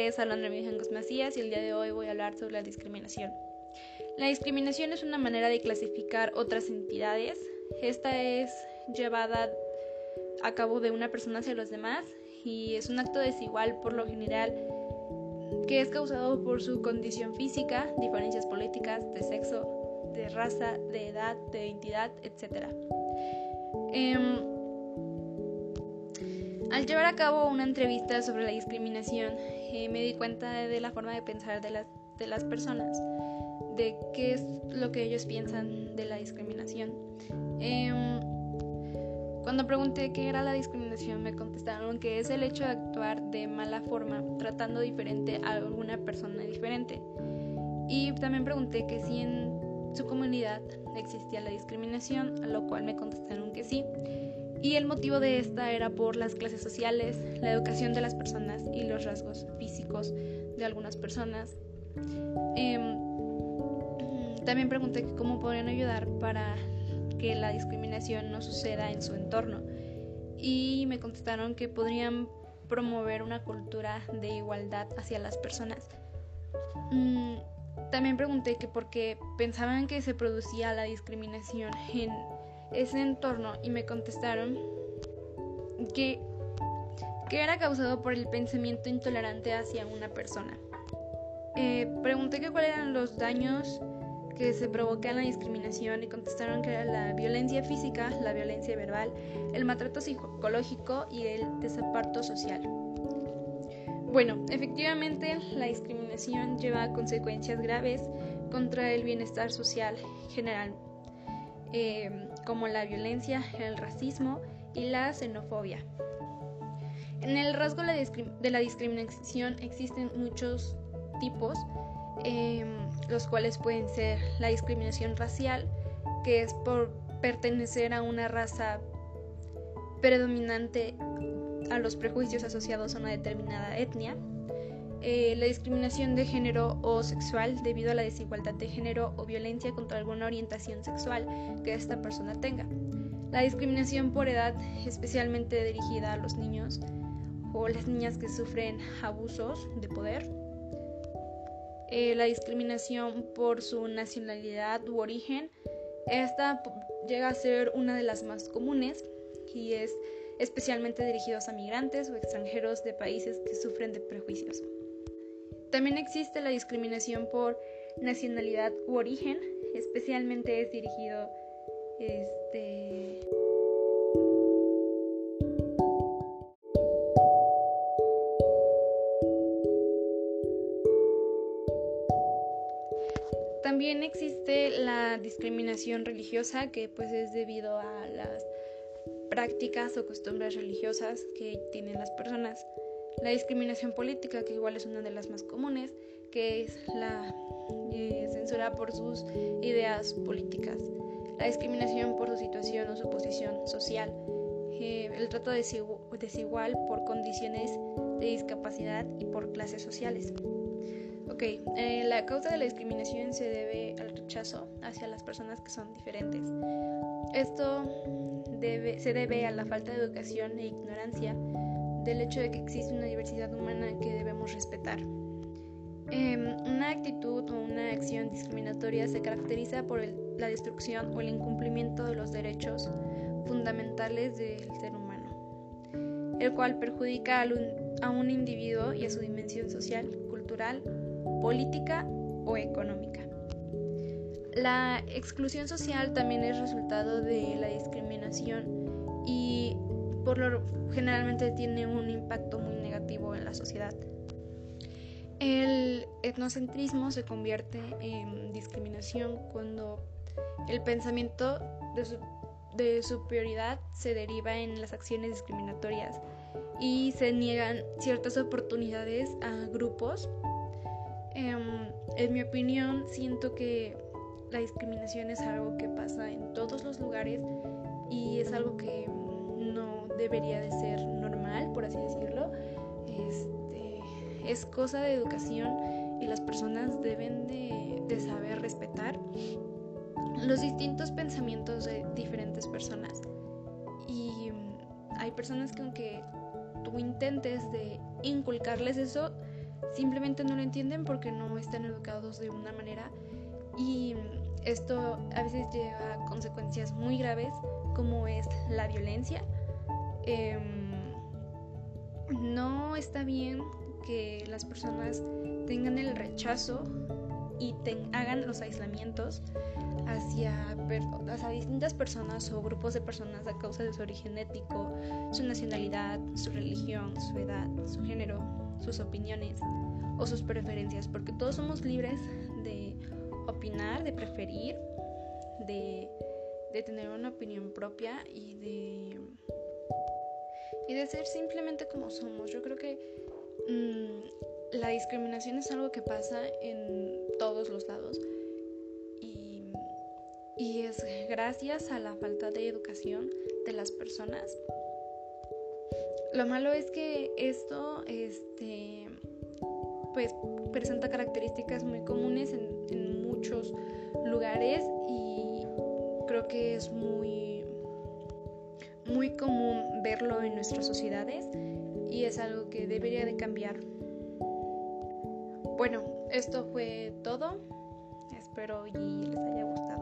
nombre es Alondra Macías y el día de hoy voy a hablar sobre la discriminación. La discriminación es una manera de clasificar otras entidades. Esta es llevada a cabo de una persona hacia los demás y es un acto desigual por lo general que es causado por su condición física, diferencias políticas, de sexo, de raza, de edad, de identidad, etc. Em, al llevar a cabo una entrevista sobre la discriminación, eh, me di cuenta de la forma de pensar de las, de las personas, de qué es lo que ellos piensan de la discriminación. Em, cuando pregunté qué era la discriminación, me contestaron que es el hecho de actuar de mala forma, tratando diferente a alguna persona diferente. Y también pregunté que si en su comunidad existía la discriminación, a lo cual me contestaron que sí. Y el motivo de esta era por las clases sociales, la educación de las personas y los rasgos físicos de algunas personas. Em, también pregunté cómo podrían ayudar para que la discriminación no suceda en su entorno y me contestaron que podrían promover una cultura de igualdad hacia las personas. Mm, también pregunté que por qué pensaban que se producía la discriminación en ese entorno y me contestaron que, que era causado por el pensamiento intolerante hacia una persona. Eh, pregunté que cuáles eran los daños que se provocan la discriminación y contestaron que era la violencia física, la violencia verbal, el maltrato psicológico y el desaparto social. Bueno, efectivamente la discriminación lleva consecuencias graves contra el bienestar social general, eh, como la violencia, el racismo y la xenofobia. En el rasgo de la discriminación existen muchos tipos, em, los cuales pueden ser la discriminación racial, que es por pertenecer a una raza predominante a los prejuicios asociados a una determinada etnia, eh, la discriminación de género o sexual debido a la desigualdad de género o violencia contra alguna orientación sexual que esta persona tenga, la discriminación por edad especialmente dirigida a los niños o las niñas que sufren abusos de poder, eh, la discriminación por su nacionalidad u origen. Esta llega a ser una de las más comunes y es especialmente dirigidos a migrantes o extranjeros de países que sufren de prejuicios. También existe la discriminación por nacionalidad u origen, especialmente es dirigido este También existe la discriminación religiosa que pues es debido a las prácticas o costumbres religiosas que tienen las personas. La discriminación política, que igual es una de las más comunes, que es la eh, censura por sus ideas políticas. La discriminación por su situación o su posición social. Eh, el trato desigual por condiciones de discapacidad y por clases sociales. Ok, eh, la causa de la discriminación se debe al rechazo hacia las personas que son diferentes. Esto se debe a la falta de educación e ignorancia del hecho de que existe una diversidad humana que debemos respetar. Em, una actitud o una acción discriminatoria se caracteriza por la destrucción o el incumplimiento de los derechos fundamentales del ser humano, el cual perjudica a un individuo y a su dimensión social, cultural política o económica. La exclusión social también es resultado de la discriminación y por lo generalmente tiene un impacto muy negativo en la sociedad. El etnocentrismo se convierte en discriminación cuando el pensamiento de, de superioridad se deriva en las acciones discriminatorias y se niegan ciertas oportunidades a grupos Em, en mi opinión, siento que la discriminación es algo que pasa en todos los lugares y es algo que no debería de ser normal, por así decirlo. Este, es cosa de educación y las personas deben de, saber respetar los distintos pensamientos de diferentes personas. Y hay personas que aunque tú intentes de inculcarles eso, simplemente no lo entienden porque no están educados de una manera y esto a veces lleva a consecuencias muy graves como es la violencia. Em, no está bien que las personas tengan el rechazo y hagan los aislamientos hacia, distintas personas o grupos de personas a causa de su origen ético, su nacionalidad, su religión, su edad, su género, sus opiniones o sus preferencias, porque todos somos libres de opinar, de preferir, de, de tener una opinión propia y de, y de ser simplemente como somos. Yo creo que mm, la discriminación es algo que pasa en todos los lados y, y es gracias a la falta de educación de las personas. Lo malo es que esto, este, pues presenta características muy comunes en, muchos lugares y creo que es muy muy común verlo en nuestras sociedades y es algo que debería de cambiar. Bueno, esto fue todo. Espero y les haya gustado.